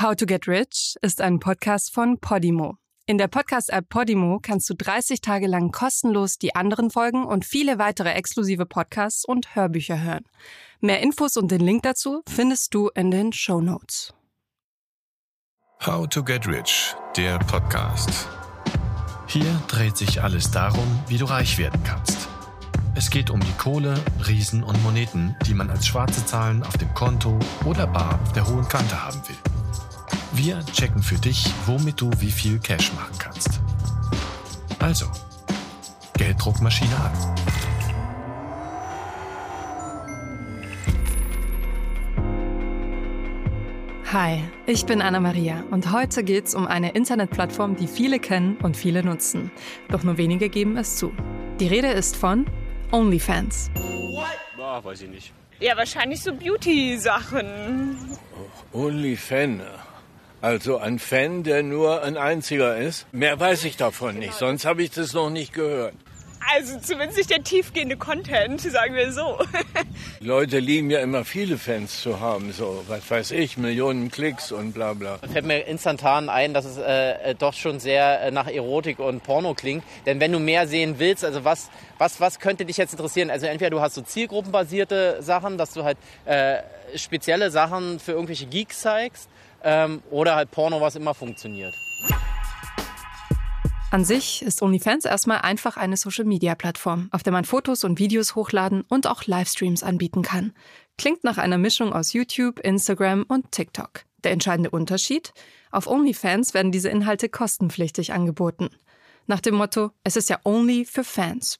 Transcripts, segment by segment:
How to Get Rich ist ein Podcast von Podimo. In der Podcast-App Podimo kannst du 30 Tage lang kostenlos die anderen Folgen und viele weitere exklusive Podcasts und Hörbücher hören. Mehr Infos und den Link dazu findest du in den Show Notes. How to Get Rich, der Podcast. Hier dreht sich alles darum, wie du reich werden kannst. Es geht um die Kohle, Riesen und Moneten, die man als schwarze Zahlen auf dem Konto oder bar auf der hohen Kante haben will. Wir checken für dich, womit du wie viel Cash machen kannst. Also, Gelddruckmaschine an. Hi, ich bin Anna Maria und heute geht's um eine Internetplattform, die viele kennen und viele nutzen. Doch nur wenige geben es zu. Die Rede ist von OnlyFans. What? Boah, weiß ich nicht. Ja, wahrscheinlich so Beauty-Sachen. Oh, OnlyFans. Also ein Fan, der nur ein einziger ist? Mehr weiß ich davon nicht, sonst habe ich das noch nicht gehört. Also zumindest nicht der tiefgehende Content, sagen wir so. Leute lieben ja immer viele Fans zu haben, so was weiß ich, Millionen Klicks und bla bla. Fällt mir instantan ein, dass es äh, doch schon sehr äh, nach Erotik und Porno klingt. Denn wenn du mehr sehen willst, also was, was, was könnte dich jetzt interessieren? Also entweder du hast so zielgruppenbasierte Sachen, dass du halt äh, spezielle Sachen für irgendwelche Geeks zeigst ähm, oder halt Porno, was immer funktioniert. An sich ist OnlyFans erstmal einfach eine Social-Media-Plattform, auf der man Fotos und Videos hochladen und auch Livestreams anbieten kann. Klingt nach einer Mischung aus YouTube, Instagram und TikTok. Der entscheidende Unterschied? Auf OnlyFans werden diese Inhalte kostenpflichtig angeboten. Nach dem Motto, es ist ja only für Fans.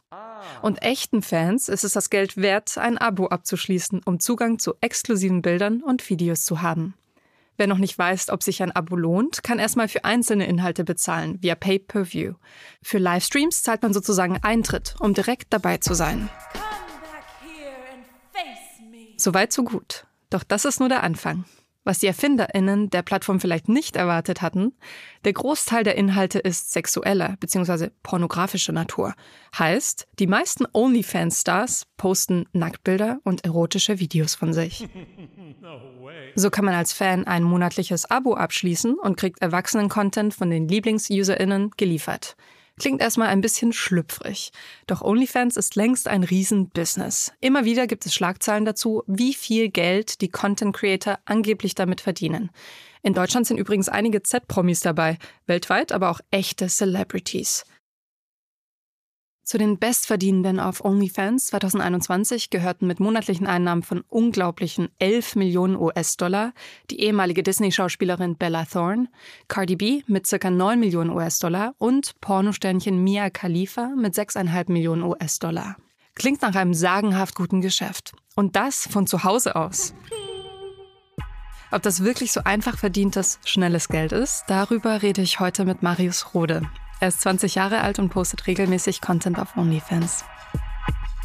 Und echten Fans ist es das Geld wert, ein Abo abzuschließen, um Zugang zu exklusiven Bildern und Videos zu haben. Wer noch nicht weiß, ob sich ein Abo lohnt, kann erstmal für einzelne Inhalte bezahlen, via Pay-per-View. Für Livestreams zahlt man sozusagen Eintritt, um direkt dabei zu sein. Soweit so gut. Doch das ist nur der Anfang. Was die ErfinderInnen der Plattform vielleicht nicht erwartet hatten, der Großteil der Inhalte ist sexueller bzw. pornografischer Natur. Heißt, die meisten OnlyFans-Stars posten Nacktbilder und erotische Videos von sich. So kann man als Fan ein monatliches Abo abschließen und kriegt Erwachsenen-Content von den Lieblings-UserInnen geliefert. Klingt erstmal ein bisschen schlüpfrig. Doch OnlyFans ist längst ein Riesenbusiness. Immer wieder gibt es Schlagzeilen dazu, wie viel Geld die Content Creator angeblich damit verdienen. In Deutschland sind übrigens einige Z-Promis dabei, weltweit aber auch echte Celebrities. Zu den Bestverdienenden auf OnlyFans 2021 gehörten mit monatlichen Einnahmen von unglaublichen 11 Millionen US-Dollar die ehemalige Disney-Schauspielerin Bella Thorne, Cardi B mit ca. 9 Millionen US-Dollar und Pornosternchen Mia Khalifa mit 6,5 Millionen US-Dollar. Klingt nach einem sagenhaft guten Geschäft. Und das von zu Hause aus. Ob das wirklich so einfach verdientes, schnelles Geld ist, darüber rede ich heute mit Marius Rode. Er ist 20 Jahre alt und postet regelmäßig Content auf OnlyFans.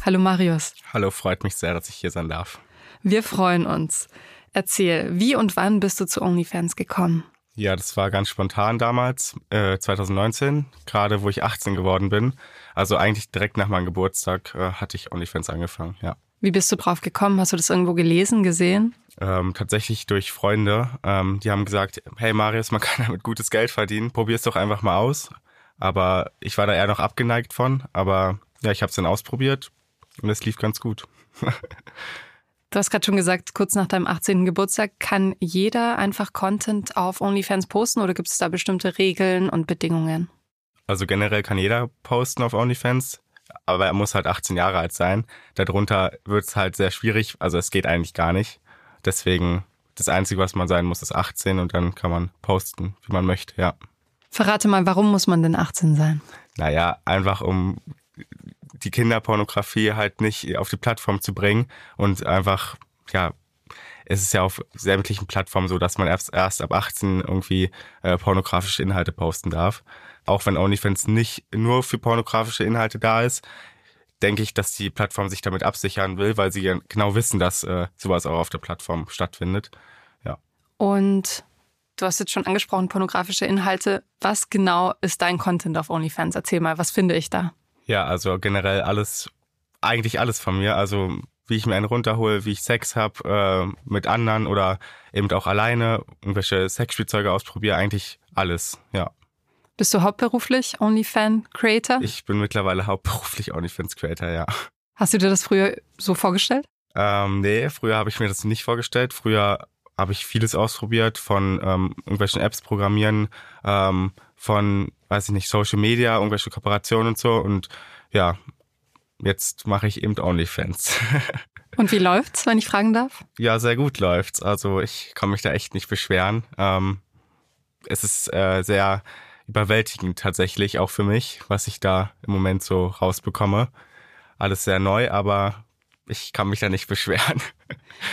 Hallo Marius. Hallo, freut mich sehr, dass ich hier sein darf. Wir freuen uns. Erzähl, wie und wann bist du zu OnlyFans gekommen? Ja, das war ganz spontan damals, äh, 2019, gerade wo ich 18 geworden bin. Also eigentlich direkt nach meinem Geburtstag äh, hatte ich OnlyFans angefangen, ja. Wie bist du drauf gekommen? Hast du das irgendwo gelesen, gesehen? Ähm, tatsächlich durch Freunde. Ähm, die haben gesagt, hey Marius, man kann damit gutes Geld verdienen, probier es doch einfach mal aus. Aber ich war da eher noch abgeneigt von. Aber ja, ich habe es dann ausprobiert und es lief ganz gut. Du hast gerade schon gesagt, kurz nach deinem 18. Geburtstag kann jeder einfach Content auf OnlyFans posten oder gibt es da bestimmte Regeln und Bedingungen? Also generell kann jeder posten auf OnlyFans, aber er muss halt 18 Jahre alt sein. Darunter wird es halt sehr schwierig, also es geht eigentlich gar nicht. Deswegen das Einzige, was man sein muss, ist 18 und dann kann man posten, wie man möchte, ja. Verrate mal, warum muss man denn 18 sein? Naja, einfach um die Kinderpornografie halt nicht auf die Plattform zu bringen und einfach, ja, es ist ja auf sämtlichen Plattformen so, dass man erst, erst ab 18 irgendwie äh, pornografische Inhalte posten darf. Auch wenn OnlyFans nicht nur für pornografische Inhalte da ist, denke ich, dass die Plattform sich damit absichern will, weil sie ja genau wissen, dass äh, sowas auch auf der Plattform stattfindet. Ja. Und Du hast jetzt schon angesprochen, pornografische Inhalte. Was genau ist dein Content auf OnlyFans? Erzähl mal, was finde ich da? Ja, also generell alles, eigentlich alles von mir. Also wie ich mir einen runterhole, wie ich Sex habe äh, mit anderen oder eben auch alleine, irgendwelche Sexspielzeuge ausprobiere, eigentlich alles, ja. Bist du hauptberuflich OnlyFan-Creator? Ich bin mittlerweile hauptberuflich OnlyFans-Creator, ja. Hast du dir das früher so vorgestellt? Ähm, nee, früher habe ich mir das nicht vorgestellt. Früher habe ich vieles ausprobiert, von ähm, irgendwelchen Apps programmieren, ähm, von, weiß ich nicht, Social Media, irgendwelche Kooperationen und so. Und ja, jetzt mache ich eben OnlyFans. und wie läuft's, wenn ich fragen darf? Ja, sehr gut läuft's. Also ich kann mich da echt nicht beschweren. Ähm, es ist äh, sehr überwältigend tatsächlich auch für mich, was ich da im Moment so rausbekomme. Alles sehr neu, aber ich kann mich da nicht beschweren.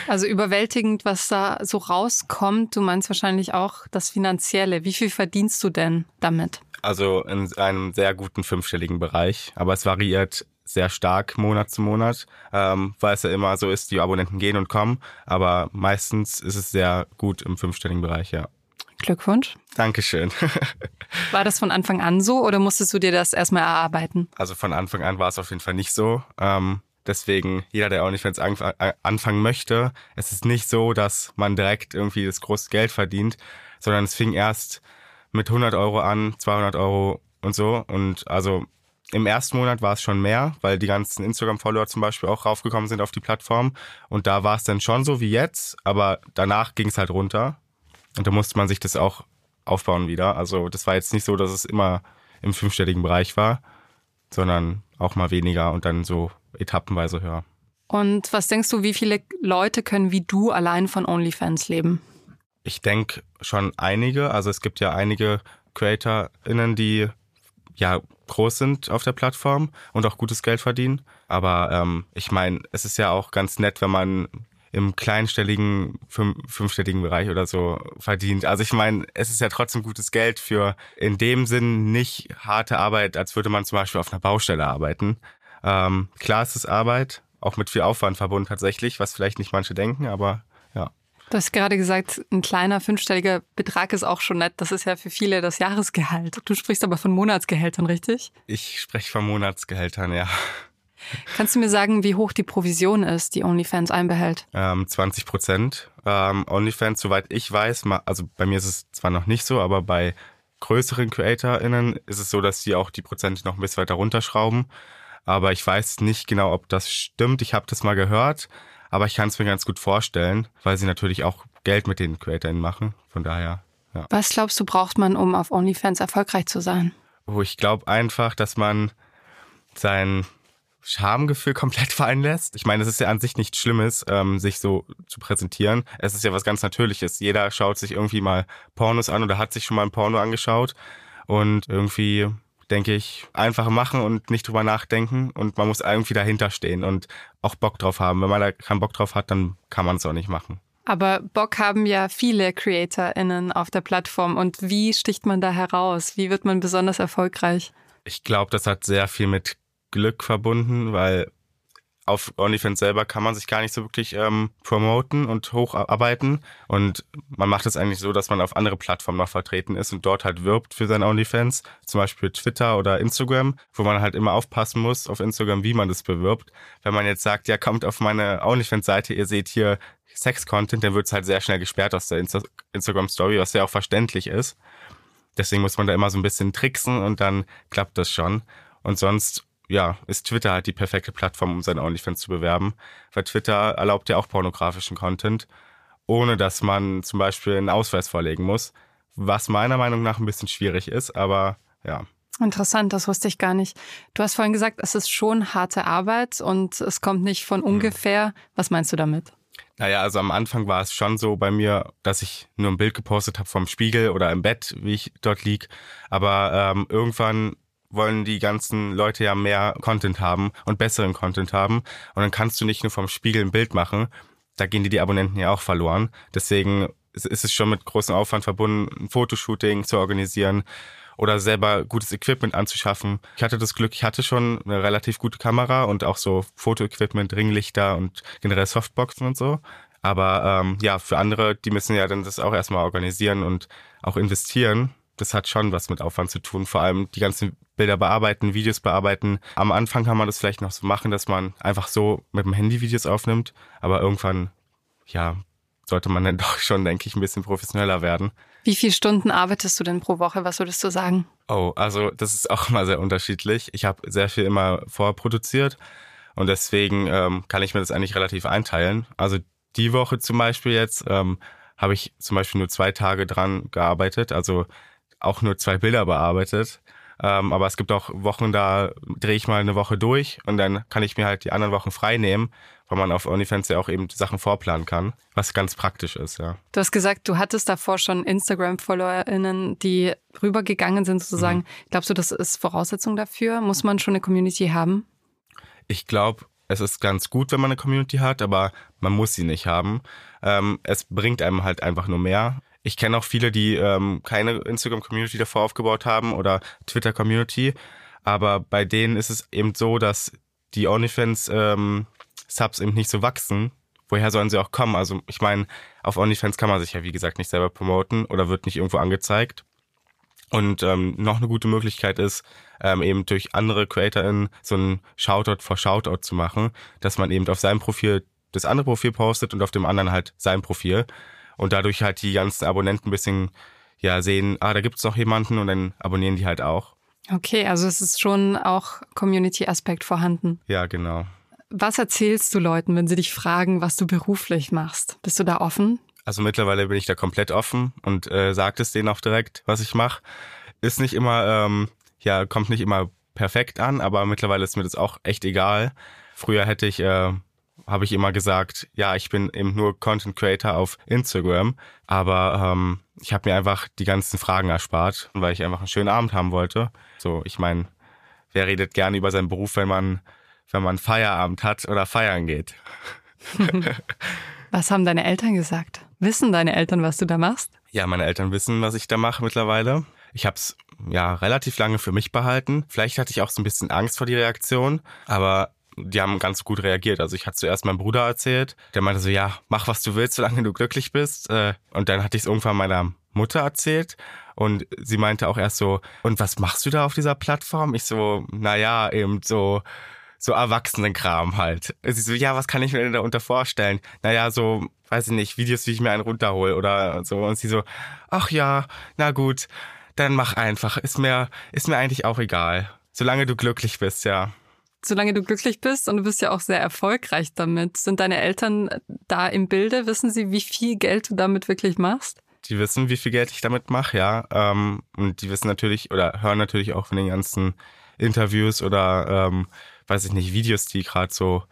Also überwältigend, was da so rauskommt. Du meinst wahrscheinlich auch das Finanzielle. Wie viel verdienst du denn damit? Also in einem sehr guten fünfstelligen Bereich, aber es variiert sehr stark Monat zu Monat, ähm, weil es ja immer so ist, die Abonnenten gehen und kommen, aber meistens ist es sehr gut im fünfstelligen Bereich, ja. Glückwunsch. Dankeschön. War das von Anfang an so oder musstest du dir das erstmal erarbeiten? Also von Anfang an war es auf jeden Fall nicht so. Ähm, deswegen, jeder, der OnlyFans äh, anfangen möchte, es ist nicht so, dass man direkt irgendwie das große Geld verdient, sondern es fing erst mit 100 Euro an, 200 Euro und so. Und also im ersten Monat war es schon mehr, weil die ganzen Instagram-Follower zum Beispiel auch raufgekommen sind auf die Plattform. Und da war es dann schon so wie jetzt, aber danach ging es halt runter. Und da musste man sich das auch aufbauen wieder. Also das war jetzt nicht so, dass es immer im fünfstelligen Bereich war, sondern auch mal weniger und dann so etappenweise höher. Und was denkst du, wie viele Leute können wie du allein von OnlyFans leben? Ich denke schon einige. Also es gibt ja einige CreatorInnen, die ja groß sind auf der Plattform und auch gutes Geld verdienen. Aber ähm, ich meine, es ist ja auch ganz nett, wenn man im kleinstelligen, fünfstelligen Bereich oder so verdient. Also ich meine, es ist ja trotzdem gutes Geld für in dem Sinn nicht harte Arbeit, als würde man zum Beispiel auf einer Baustelle arbeiten. Ähm, klar ist es Arbeit, auch mit viel Aufwand verbunden tatsächlich, was vielleicht nicht manche denken, aber ja. Du hast gerade gesagt, ein kleiner fünfstelliger Betrag ist auch schon nett. Das ist ja für viele das Jahresgehalt. Du sprichst aber von Monatsgehältern, richtig? Ich spreche von Monatsgehältern, ja. Kannst du mir sagen, wie hoch die Provision ist, die OnlyFans einbehält? Ähm, 20 Prozent. Ähm, OnlyFans, soweit ich weiß, also bei mir ist es zwar noch nicht so, aber bei größeren CreatorInnen ist es so, dass die auch die Prozente noch ein bisschen weiter runterschrauben. Aber ich weiß nicht genau, ob das stimmt. Ich habe das mal gehört, aber ich kann es mir ganz gut vorstellen, weil sie natürlich auch Geld mit den CreatorInnen machen. Von daher, ja. Was glaubst du, braucht man, um auf OnlyFans erfolgreich zu sein? Oh, ich glaube einfach, dass man sein Schamgefühl komplett fallen lässt. Ich meine, es ist ja an sich nichts Schlimmes, ähm, sich so zu präsentieren. Es ist ja was ganz Natürliches. Jeder schaut sich irgendwie mal Pornos an oder hat sich schon mal ein Porno angeschaut. Und irgendwie denke ich, einfach machen und nicht drüber nachdenken. Und man muss irgendwie dahinter stehen und auch Bock drauf haben. Wenn man da keinen Bock drauf hat, dann kann man es auch nicht machen. Aber Bock haben ja viele CreatorInnen auf der Plattform. Und wie sticht man da heraus? Wie wird man besonders erfolgreich? Ich glaube, das hat sehr viel mit Glück verbunden, weil auf OnlyFans selber kann man sich gar nicht so wirklich ähm, promoten und hocharbeiten. Und man macht es eigentlich so, dass man auf andere Plattformen noch vertreten ist und dort halt wirbt für sein OnlyFans, zum Beispiel Twitter oder Instagram, wo man halt immer aufpassen muss auf Instagram, wie man das bewirbt. Wenn man jetzt sagt, ja, kommt auf meine OnlyFans-Seite, ihr seht hier Sex-Content, dann wird es halt sehr schnell gesperrt aus der Insta Instagram-Story, was ja auch verständlich ist. Deswegen muss man da immer so ein bisschen tricksen und dann klappt das schon. Und sonst ja, ist Twitter halt die perfekte Plattform, um seine OnlyFans zu bewerben. Weil Twitter erlaubt ja auch pornografischen Content, ohne dass man zum Beispiel einen Ausweis vorlegen muss. Was meiner Meinung nach ein bisschen schwierig ist, aber ja. Interessant, das wusste ich gar nicht. Du hast vorhin gesagt, es ist schon harte Arbeit und es kommt nicht von hm. ungefähr. Was meinst du damit? Naja, also am Anfang war es schon so bei mir, dass ich nur ein Bild gepostet habe vom Spiegel oder im Bett, wie ich dort lieg. Aber ähm, irgendwann wollen die ganzen Leute ja mehr Content haben und besseren Content haben. Und dann kannst du nicht nur vom Spiegel ein Bild machen. Da gehen dir die Abonnenten ja auch verloren. Deswegen ist es schon mit großem Aufwand verbunden, ein Fotoshooting zu organisieren oder selber gutes Equipment anzuschaffen. Ich hatte das Glück, ich hatte schon eine relativ gute Kamera und auch so Fotoequipment, Ringlichter und generell Softboxen und so. Aber ähm, ja, für andere, die müssen ja dann das auch erstmal organisieren und auch investieren das hat schon was mit Aufwand zu tun. Vor allem die ganzen Bilder bearbeiten, Videos bearbeiten. Am Anfang kann man das vielleicht noch so machen, dass man einfach so mit dem Handy Videos aufnimmt. Aber irgendwann, ja, sollte man dann doch schon, denke ich, ein bisschen professioneller werden. Wie viele Stunden arbeitest du denn pro Woche? Was würdest du sagen? Oh, also das ist auch immer sehr unterschiedlich. Ich habe sehr viel immer vorproduziert und deswegen ähm, kann ich mir das eigentlich relativ einteilen. Also die Woche zum Beispiel jetzt ähm, habe ich zum Beispiel nur zwei Tage dran gearbeitet, also auch nur zwei Bilder bearbeitet. Ähm, aber es gibt auch Wochen, da drehe ich mal eine Woche durch und dann kann ich mir halt die anderen Wochen frei nehmen, weil man auf OnlyFans ja auch eben Sachen vorplanen kann, was ganz praktisch ist, ja. Du hast gesagt, du hattest davor schon Instagram-FollowerInnen, die rübergegangen sind sozusagen. Mhm. Glaubst du, das ist Voraussetzung dafür? Muss man schon eine Community haben? Ich glaube, es ist ganz gut, wenn man eine Community hat, aber man muss sie nicht haben. Ähm, es bringt einem halt einfach nur mehr. Ich kenne auch viele, die ähm, keine Instagram-Community davor aufgebaut haben oder Twitter-Community. Aber bei denen ist es eben so, dass die OnlyFans ähm, eben nicht so wachsen. Woher sollen sie auch kommen? Also ich meine, auf OnlyFans kann man sich ja wie gesagt nicht selber promoten oder wird nicht irgendwo angezeigt. Und ähm, noch eine gute Möglichkeit ist, ähm, eben durch andere CreatorInnen so ein Shoutout vor Shoutout zu machen, dass man eben auf seinem Profil das andere Profil postet und auf dem anderen halt sein Profil und dadurch halt die ganzen Abonnenten ein bisschen ja sehen, ah, da gibt's noch jemanden und dann abonnieren die halt auch. Okay, also es ist schon auch Community-Aspekt vorhanden. Ja, genau. Was erzählst du Leuten, wenn sie dich fragen, was du beruflich machst? Bist du da offen? Also mittlerweile bin ich da komplett offen und äh, sagt es denen auch direkt, was ich mache. Ist nicht immer, ähm, ja, kommt nicht immer perfekt an, aber mittlerweile ist mir das auch echt egal. Früher hätte ich äh, habe ich immer gesagt, ja, ich bin eben nur Content Creator auf Instagram, aber ähm, ich habe mir einfach die ganzen Fragen erspart, weil ich einfach einen schönen Abend haben wollte. So, ich meine, wer redet gerne über seinen Beruf, wenn man wenn man Feierabend hat oder feiern geht? was haben deine Eltern gesagt? Wissen deine Eltern, was du da machst? Ja, meine Eltern wissen, was ich da mache mittlerweile. Ich habe es ja relativ lange für mich behalten. Vielleicht hatte ich auch so ein bisschen Angst vor die Reaktion, aber die haben ganz gut reagiert. Also ich hatte zuerst meinem Bruder erzählt, der meinte so, ja, mach was du willst, solange du glücklich bist. Äh, und dann hatte ich es irgendwann meiner Mutter erzählt und sie meinte auch erst so, und was machst du da auf dieser Plattform? Ich so, naja, eben so, so Erwachsenenkram halt. Sie so, ja, was kann ich mir denn darunter vorstellen? Naja, so, weiß ich nicht, Videos, wie ich mir einen runterhole oder so. Und sie so, ach ja, na gut, dann mach einfach. Ist mir, ist mir eigentlich auch egal. Solange du glücklich bist, ja solange du glücklich bist und du bist ja auch sehr erfolgreich damit. Sind deine Eltern da im Bilde? Wissen sie, wie viel Geld du damit wirklich machst? Die wissen, wie viel Geld ich damit mache, ja. Ähm, und die wissen natürlich oder hören natürlich auch von den ganzen Interviews oder ähm, weiß ich nicht, Videos, die gerade so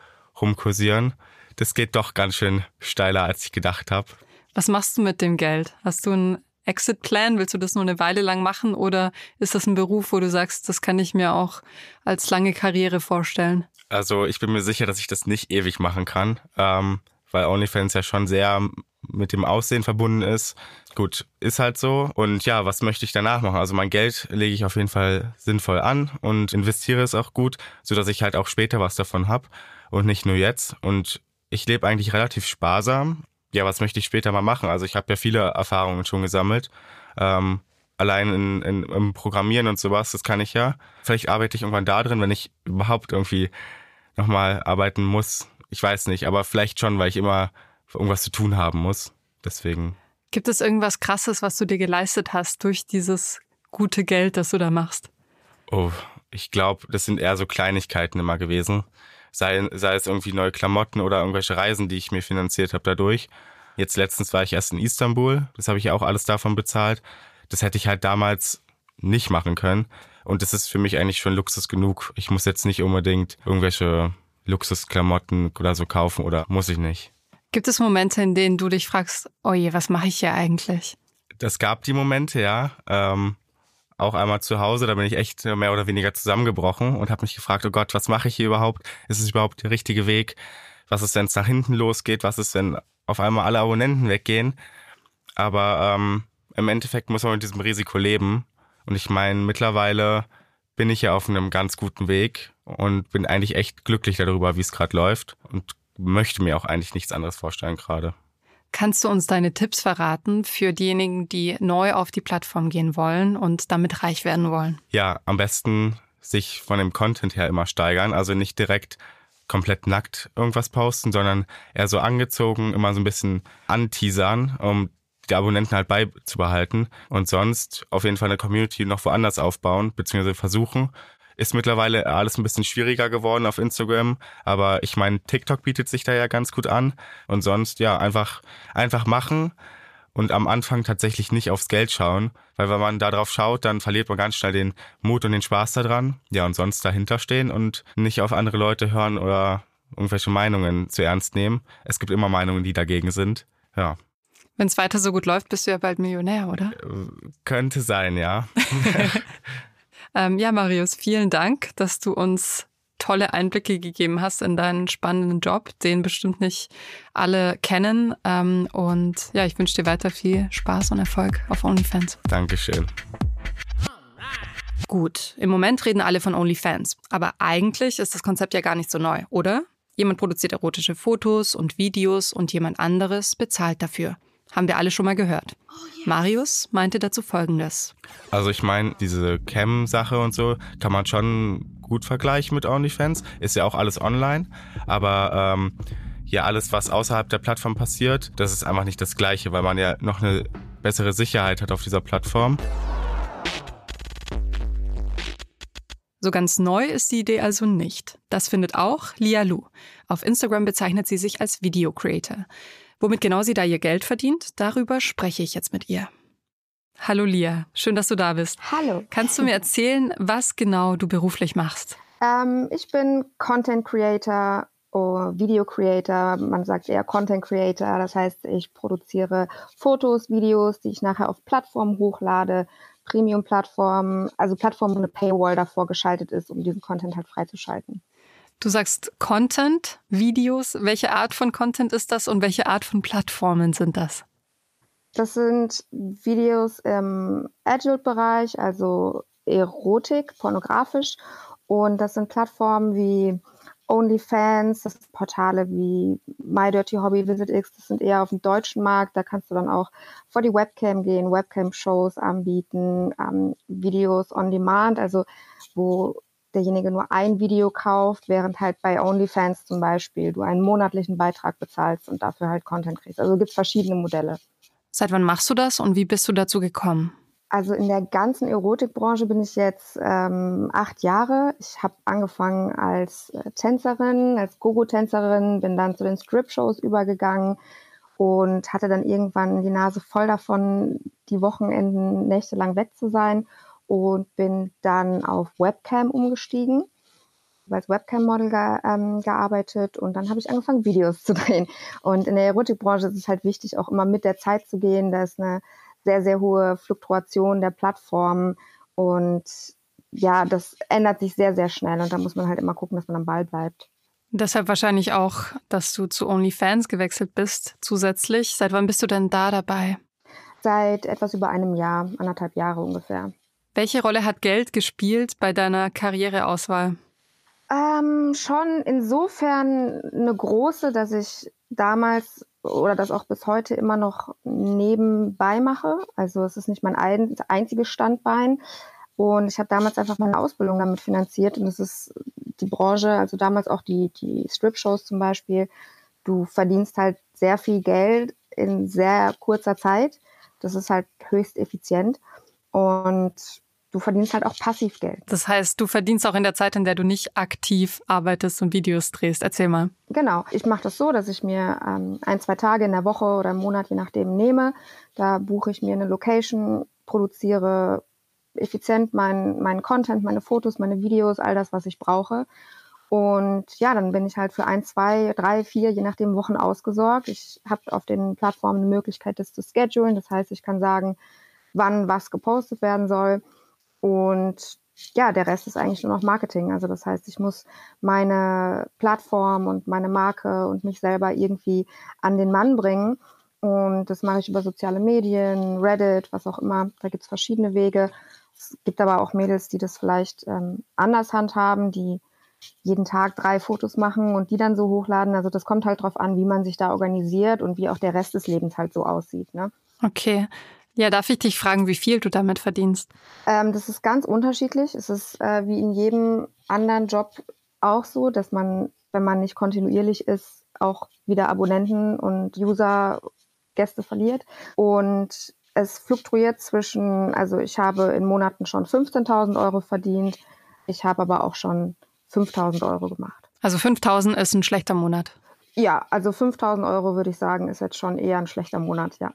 rumkursieren. Das geht doch ganz schön steiler, als ich gedacht habe. Was machst du mit dem Geld? Hast du ein Exit-Plan? Willst du das nur eine Weile lang machen oder ist das ein Beruf, wo du sagst, das kann ich mir auch als lange Karriere vorstellen? Also ich bin mir sicher, dass ich das nicht ewig machen kann, ähm, weil OnlyFans ja schon sehr mit dem Aussehen verbunden ist. Gut, ist halt so. Und ja, was möchte ich danach machen? Also mein Geld lege ich auf jeden Fall sinnvoll an und investiere es auch gut, so dass ich halt auch später was davon habe und nicht nur jetzt. Und ich lebe eigentlich relativ sparsam ja, was möchte ich später mal machen? Also ich habe ja viele Erfahrungen schon gesammelt. Ähm, allein in, in, im Programmieren und sowas, das kann ich ja. Vielleicht arbeite ich irgendwann da drin, wenn ich überhaupt irgendwie nochmal arbeiten muss. Ich weiß nicht, aber vielleicht schon, weil ich immer irgendwas zu tun haben muss. Deswegen. Gibt es irgendwas Krasses, was du dir geleistet hast durch dieses gute Geld, das du da machst? Oh, ich glaube, das sind eher so Kleinigkeiten immer gewesen sei, sei es irgendwie neue Klamotten oder irgendwelche Reisen, die ich mir finanziert habe dadurch. Jetzt letztens war ich erst in Istanbul, das habe ich ja auch alles davon bezahlt. Das hätte ich halt damals nicht machen können. Und das ist für mich eigentlich schon Luxus genug. Ich muss jetzt nicht unbedingt irgendwelche Luxusklamotten oder so kaufen oder muss ich nicht. Gibt es Momente, in denen du dich fragst, oh je, was mache ich hier eigentlich? Das gab die Momente, ja. Ähm, auch einmal zu Hause, da bin ich echt mehr oder weniger zusammengebrochen und habe mich gefragt, oh Gott, was mache ich hier überhaupt? Ist es überhaupt der richtige Weg? Was ist, wenn es nach hinten losgeht? Was ist, wenn auf einmal alle Abonnenten weggehen? Aber ähm, im Endeffekt muss man mit diesem Risiko leben. Und ich meine, mittlerweile bin ich ja auf einem ganz guten Weg und bin eigentlich echt glücklich darüber, wie es gerade läuft und möchte mir auch eigentlich nichts anderes vorstellen gerade. Kannst du uns deine Tipps verraten für diejenigen, die neu auf die Plattform gehen wollen und damit reich werden wollen? Ja, am besten sich von dem Content her immer steigern. Also nicht direkt komplett nackt irgendwas posten, sondern eher so angezogen, immer so ein bisschen anteasern, um die Abonnenten halt beizubehalten und sonst auf jeden Fall eine Community noch woanders aufbauen, beziehungsweise versuchen. Ist mittlerweile alles ein bisschen schwieriger geworden auf Instagram, aber ich meine, TikTok bietet sich da ja ganz gut an und sonst ja einfach, einfach machen und am Anfang tatsächlich nicht aufs Geld schauen, weil wenn man da drauf schaut, dann verliert man ganz schnell den Mut und den Spaß daran. Ja, und sonst dahinter stehen und nicht auf andere Leute hören oder irgendwelche Meinungen zu ernst nehmen. Es gibt immer Meinungen, die dagegen sind. Ja. Wenn es weiter so gut läuft, bist du ja bald Millionär, oder? Äh, könnte sein, ja. ähm, ja, Marius, vielen Dank, dass du uns tolle Einblicke gegeben hast in deinen spannenden Job, den bestimmt nicht alle kennen. Ähm, und ja, ich wünsche dir weiter viel Spaß und Erfolg auf OnlyFans. Dankeschön. Gut, im Moment reden alle von OnlyFans, aber eigentlich ist das Konzept ja gar nicht so neu, oder? Jemand produziert erotische Fotos und Videos und jemand anderes bezahlt dafür. Haben wir alle schon mal gehört. Marius meinte dazu Folgendes. Also ich meine, diese Cam-Sache und so kann man schon gut vergleichen mit OnlyFans. Ist ja auch alles online. Aber ähm, ja, alles, was außerhalb der Plattform passiert, das ist einfach nicht das Gleiche, weil man ja noch eine bessere Sicherheit hat auf dieser Plattform. So ganz neu ist die Idee also nicht. Das findet auch Lia Lu. Auf Instagram bezeichnet sie sich als Video Creator. Womit genau sie da ihr Geld verdient, darüber spreche ich jetzt mit ihr. Hallo Lia, schön, dass du da bist. Hallo. Kannst du mir erzählen, was genau du beruflich machst? Ähm, ich bin Content Creator, oh, Video Creator, man sagt eher Content Creator. Das heißt, ich produziere Fotos, Videos, die ich nachher auf Plattformen hochlade, Premium-Plattformen, also Plattformen, wo eine Paywall davor geschaltet ist, um diesen Content halt freizuschalten. Du sagst Content, Videos. Welche Art von Content ist das und welche Art von Plattformen sind das? Das sind Videos im Adult-Bereich, also Erotik, pornografisch. Und das sind Plattformen wie OnlyFans, das sind Portale wie My Dirty Hobby, Visit X, das sind eher auf dem deutschen Markt. Da kannst du dann auch vor die Webcam gehen, Webcam-Shows anbieten, ähm, Videos on Demand, also wo derjenige nur ein Video kauft, während halt bei OnlyFans zum Beispiel du einen monatlichen Beitrag bezahlst und dafür halt Content kriegst. Also gibt es verschiedene Modelle. Seit wann machst du das und wie bist du dazu gekommen? Also in der ganzen Erotikbranche bin ich jetzt ähm, acht Jahre. Ich habe angefangen als äh, Tänzerin, als Gogo-Tänzerin, bin dann zu den Strip-Shows übergegangen und hatte dann irgendwann die Nase voll davon, die Wochenenden nächtelang weg zu sein und bin dann auf Webcam umgestiegen, als Webcam-Model ge ähm, gearbeitet und dann habe ich angefangen, Videos zu drehen. Und in der Erotikbranche ist es halt wichtig, auch immer mit der Zeit zu gehen. Da ist eine sehr, sehr hohe Fluktuation der Plattformen und ja, das ändert sich sehr, sehr schnell und da muss man halt immer gucken, dass man am Ball bleibt. Deshalb wahrscheinlich auch, dass du zu OnlyFans gewechselt bist zusätzlich. Seit wann bist du denn da dabei? Seit etwas über einem Jahr, anderthalb Jahre ungefähr. Welche Rolle hat Geld gespielt bei deiner Karriereauswahl? Ähm, schon insofern eine große, dass ich damals oder das auch bis heute immer noch nebenbei mache. Also es ist nicht mein ein, einziges Standbein. Und ich habe damals einfach meine Ausbildung damit finanziert. Und es ist die Branche, also damals auch die, die Strip-Shows zum Beispiel. Du verdienst halt sehr viel Geld in sehr kurzer Zeit. Das ist halt höchst effizient. Und du verdienst halt auch passiv Geld. Das heißt, du verdienst auch in der Zeit, in der du nicht aktiv arbeitest und Videos drehst. Erzähl mal. Genau. Ich mache das so, dass ich mir ähm, ein, zwei Tage in der Woche oder im Monat, je nachdem, nehme. Da buche ich mir eine Location, produziere effizient meinen mein Content, meine Fotos, meine Videos, all das, was ich brauche. Und ja, dann bin ich halt für ein, zwei, drei, vier, je nachdem Wochen ausgesorgt. Ich habe auf den Plattformen eine Möglichkeit, das zu schedulen. Das heißt, ich kann sagen, wann was gepostet werden soll. Und ja, der Rest ist eigentlich nur noch Marketing. Also das heißt, ich muss meine Plattform und meine Marke und mich selber irgendwie an den Mann bringen. Und das mache ich über soziale Medien, Reddit, was auch immer. Da gibt es verschiedene Wege. Es gibt aber auch Mädels, die das vielleicht ähm, anders handhaben, die jeden Tag drei Fotos machen und die dann so hochladen. Also das kommt halt drauf an, wie man sich da organisiert und wie auch der Rest des Lebens halt so aussieht. Ne? Okay. Ja, darf ich dich fragen, wie viel du damit verdienst? Ähm, das ist ganz unterschiedlich. Es ist äh, wie in jedem anderen Job auch so, dass man, wenn man nicht kontinuierlich ist, auch wieder Abonnenten und User, Gäste verliert. Und es fluktuiert zwischen, also ich habe in Monaten schon 15.000 Euro verdient, ich habe aber auch schon 5.000 Euro gemacht. Also 5.000 ist ein schlechter Monat. Ja, also 5.000 Euro würde ich sagen, ist jetzt schon eher ein schlechter Monat, ja.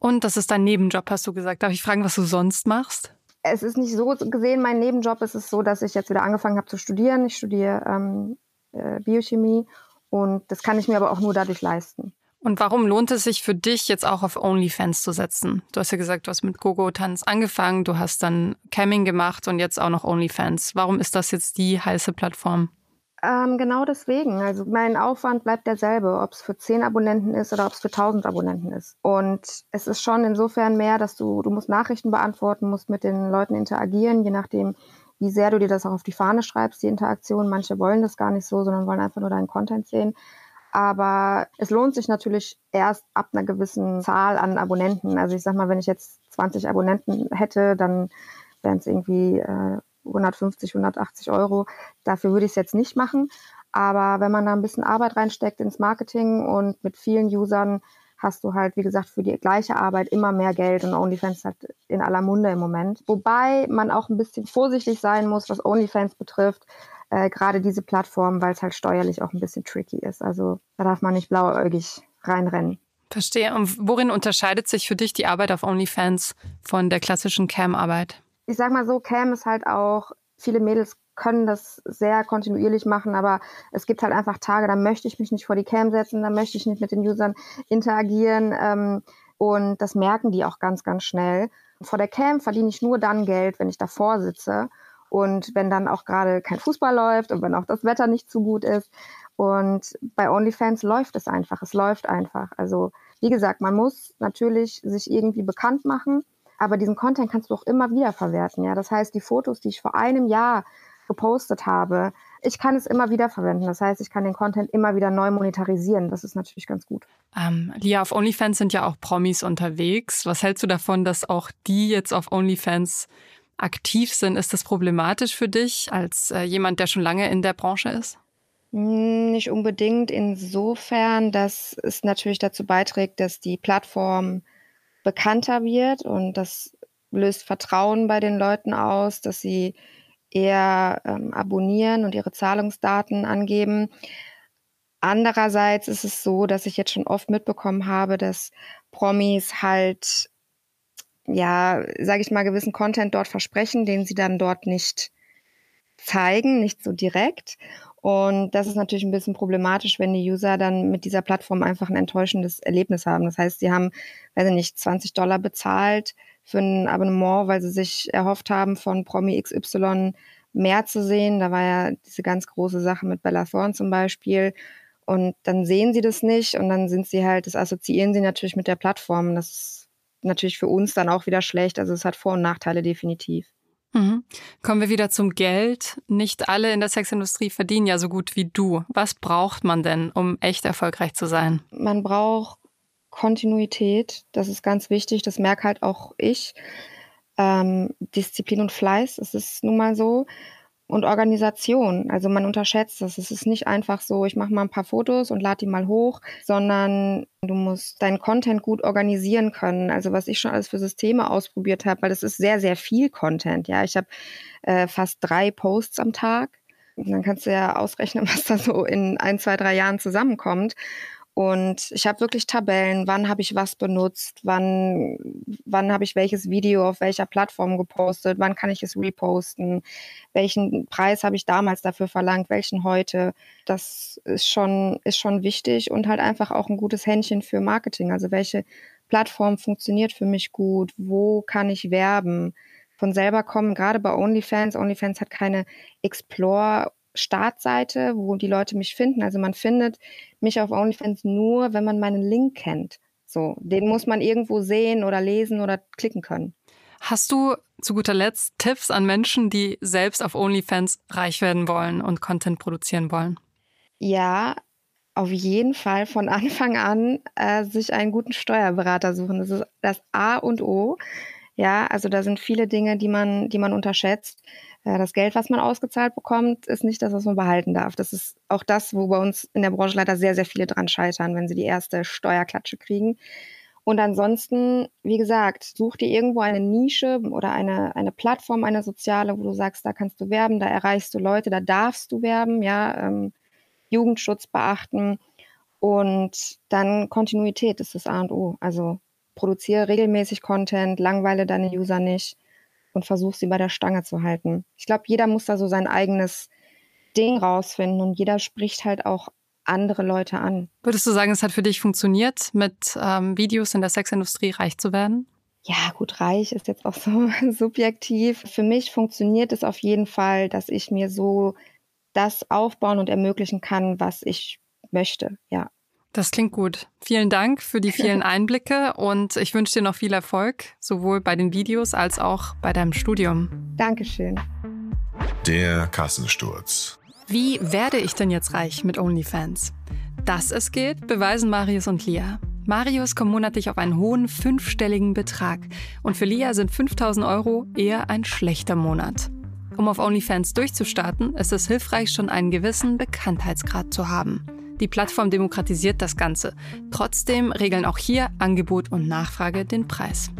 Und das ist dein Nebenjob, hast du gesagt. Darf ich fragen, was du sonst machst? Es ist nicht so gesehen mein Nebenjob. Es ist so, dass ich jetzt wieder angefangen habe zu studieren. Ich studiere ähm, äh, Biochemie und das kann ich mir aber auch nur dadurch leisten. Und warum lohnt es sich für dich jetzt auch auf OnlyFans zu setzen? Du hast ja gesagt, du hast mit Gogo-Tanz angefangen, du hast dann Camming gemacht und jetzt auch noch OnlyFans. Warum ist das jetzt die heiße Plattform? Ähm, genau deswegen. Also mein Aufwand bleibt derselbe, ob es für 10 Abonnenten ist oder ob es für 1000 Abonnenten ist. Und es ist schon insofern mehr, dass du, du musst Nachrichten beantworten, musst mit den Leuten interagieren, je nachdem, wie sehr du dir das auch auf die Fahne schreibst, die Interaktion. Manche wollen das gar nicht so, sondern wollen einfach nur deinen Content sehen. Aber es lohnt sich natürlich erst ab einer gewissen Zahl an Abonnenten. Also ich sag mal, wenn ich jetzt 20 Abonnenten hätte, dann wären es irgendwie äh, 150, 180 Euro. Dafür würde ich es jetzt nicht machen. Aber wenn man da ein bisschen Arbeit reinsteckt ins Marketing und mit vielen Usern hast du halt, wie gesagt, für die gleiche Arbeit immer mehr Geld und OnlyFans hat in aller Munde im Moment. Wobei man auch ein bisschen vorsichtig sein muss, was OnlyFans betrifft äh, gerade diese Plattform, weil es halt steuerlich auch ein bisschen tricky ist. Also da darf man nicht blauäugig reinrennen. Verstehe. Und worin unterscheidet sich für dich die Arbeit auf OnlyFans von der klassischen Cam-Arbeit? Ich sag mal so, Cam ist halt auch, viele Mädels können das sehr kontinuierlich machen, aber es gibt halt einfach Tage, da möchte ich mich nicht vor die Cam setzen, da möchte ich nicht mit den Usern interagieren ähm, und das merken die auch ganz, ganz schnell. Vor der Cam verdiene ich nur dann Geld, wenn ich davor sitze und wenn dann auch gerade kein Fußball läuft und wenn auch das Wetter nicht zu gut ist. Und bei OnlyFans läuft es einfach. Es läuft einfach. Also, wie gesagt, man muss natürlich sich irgendwie bekannt machen, aber diesen Content kannst du auch immer wieder verwerten. Ja, das heißt, die Fotos, die ich vor einem Jahr gepostet habe, ich kann es immer wieder verwenden. Das heißt, ich kann den Content immer wieder neu monetarisieren. Das ist natürlich ganz gut. Ähm, Lia, auf OnlyFans sind ja auch Promis unterwegs. Was hältst du davon, dass auch die jetzt auf OnlyFans aktiv sind. Ist das problematisch für dich als äh, jemand, der schon lange in der Branche ist? Hm, nicht unbedingt insofern, dass es natürlich dazu beiträgt, dass die Plattform bekannter wird und das löst Vertrauen bei den Leuten aus, dass sie eher ähm, abonnieren und ihre Zahlungsdaten angeben. Andererseits ist es so, dass ich jetzt schon oft mitbekommen habe, dass Promis halt ja, sage ich mal, gewissen Content dort versprechen, den sie dann dort nicht zeigen, nicht so direkt. Und das ist natürlich ein bisschen problematisch, wenn die User dann mit dieser Plattform einfach ein enttäuschendes Erlebnis haben. Das heißt, sie haben, weiß ich nicht, 20 Dollar bezahlt für ein Abonnement, weil sie sich erhofft haben, von Promi XY mehr zu sehen. Da war ja diese ganz große Sache mit Bella Thorne zum Beispiel. Und dann sehen sie das nicht und dann sind sie halt, das assoziieren sie natürlich mit der Plattform. Das ist natürlich für uns dann auch wieder schlecht. Also es hat Vor- und Nachteile definitiv. Mhm. Kommen wir wieder zum Geld. Nicht alle in der Sexindustrie verdienen ja so gut wie du. Was braucht man denn, um echt erfolgreich zu sein? Man braucht Kontinuität. Das ist ganz wichtig. Das merke halt auch ich. Ähm, Disziplin und Fleiß. Es ist nun mal so und Organisation. Also man unterschätzt das. Es ist nicht einfach so, ich mache mal ein paar Fotos und lade die mal hoch, sondern du musst deinen Content gut organisieren können. Also was ich schon alles für Systeme ausprobiert habe, weil das ist sehr, sehr viel Content. Ja, ich habe äh, fast drei Posts am Tag. Und dann kannst du ja ausrechnen, was da so in ein, zwei, drei Jahren zusammenkommt. Und ich habe wirklich Tabellen, wann habe ich was benutzt, wann, wann habe ich welches Video auf welcher Plattform gepostet, wann kann ich es reposten, welchen Preis habe ich damals dafür verlangt, welchen heute. Das ist schon, ist schon wichtig und halt einfach auch ein gutes Händchen für Marketing. Also welche Plattform funktioniert für mich gut, wo kann ich werben. Von selber kommen, gerade bei OnlyFans. OnlyFans hat keine Explore Startseite, wo die Leute mich finden. Also man findet mich auf OnlyFans nur, wenn man meinen Link kennt. So, den muss man irgendwo sehen oder lesen oder klicken können. Hast du zu guter Letzt Tipps an Menschen, die selbst auf OnlyFans reich werden wollen und Content produzieren wollen? Ja, auf jeden Fall von Anfang an äh, sich einen guten Steuerberater suchen. Das ist das A und O. Ja, also da sind viele Dinge, die man, die man unterschätzt. Äh, das Geld, was man ausgezahlt bekommt, ist nicht das, was man behalten darf. Das ist auch das, wo bei uns in der Branche leider sehr, sehr viele dran scheitern, wenn sie die erste Steuerklatsche kriegen. Und ansonsten, wie gesagt, such dir irgendwo eine Nische oder eine, eine Plattform, eine soziale, wo du sagst, da kannst du werben, da erreichst du Leute, da darfst du werben, ja, ähm, Jugendschutz beachten und dann Kontinuität ist das A und O. Also produziere regelmäßig Content, langweile deine User nicht und versuch sie bei der Stange zu halten. Ich glaube, jeder muss da so sein eigenes Ding rausfinden und jeder spricht halt auch andere Leute an. Würdest du sagen, es hat für dich funktioniert, mit ähm, Videos in der Sexindustrie reich zu werden? Ja, gut, reich ist jetzt auch so subjektiv. Für mich funktioniert es auf jeden Fall, dass ich mir so das aufbauen und ermöglichen kann, was ich möchte, ja. Das klingt gut. Vielen Dank für die vielen Einblicke und ich wünsche dir noch viel Erfolg, sowohl bei den Videos als auch bei deinem Studium. Dankeschön. Der Kassensturz. Wie werde ich denn jetzt reich mit OnlyFans? Dass es geht, beweisen Marius und Lia. Marius kommt monatlich auf einen hohen fünfstelligen Betrag und für Lia sind 5000 Euro eher ein schlechter Monat. Um auf OnlyFans durchzustarten, ist es hilfreich, schon einen gewissen Bekanntheitsgrad zu haben. Die Plattform demokratisiert das Ganze. Trotzdem regeln auch hier Angebot und Nachfrage den Preis.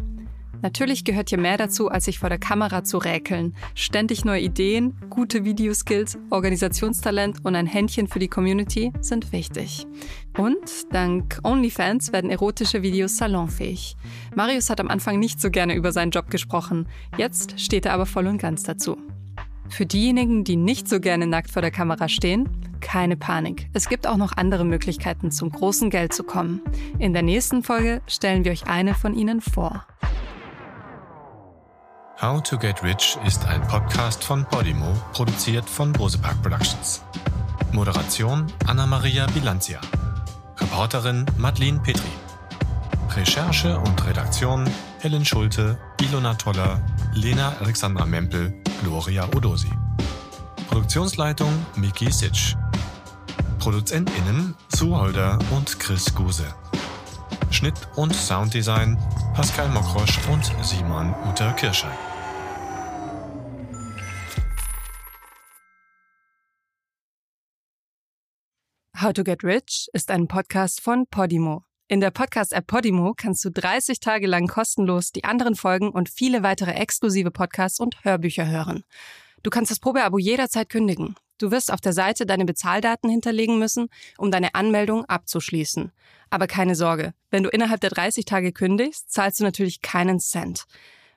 Natürlich gehört hier mehr dazu, als sich vor der Kamera zu räkeln. Ständig neue Ideen, gute Videoskills, Organisationstalent und ein Händchen für die Community sind wichtig. Und dank OnlyFans werden erotische Videos salonfähig. Marius hat am Anfang nicht so gerne über seinen Job gesprochen. Jetzt steht er aber voll und ganz dazu. Für diejenigen, die nicht so gerne nackt vor der Kamera stehen, keine Panik. Es gibt auch noch andere Möglichkeiten, zum großen Geld zu kommen. In der nächsten Folge stellen wir euch eine von ihnen vor. How to Get Rich ist ein Podcast von Podimo, produziert von Bosepark Productions. Moderation Anna-Maria Bilanzia. Reporterin Madeline Petri. Recherche und Redaktion Helen Schulte, Ilona Toller, Lena Alexandra Mempel, Gloria Odosi. Produktionsleitung Miki Sitsch. ProduzentInnen Sue Holder und Chris Guse. Schnitt und Sounddesign Pascal Mokrosch und Simon Uter Kirschei. How to Get Rich ist ein Podcast von Podimo. In der Podcast-App Podimo kannst du 30 Tage lang kostenlos die anderen Folgen und viele weitere exklusive Podcasts und Hörbücher hören. Du kannst das Probeabo jederzeit kündigen. Du wirst auf der Seite deine Bezahldaten hinterlegen müssen, um deine Anmeldung abzuschließen. Aber keine Sorge, wenn du innerhalb der 30 Tage kündigst, zahlst du natürlich keinen Cent.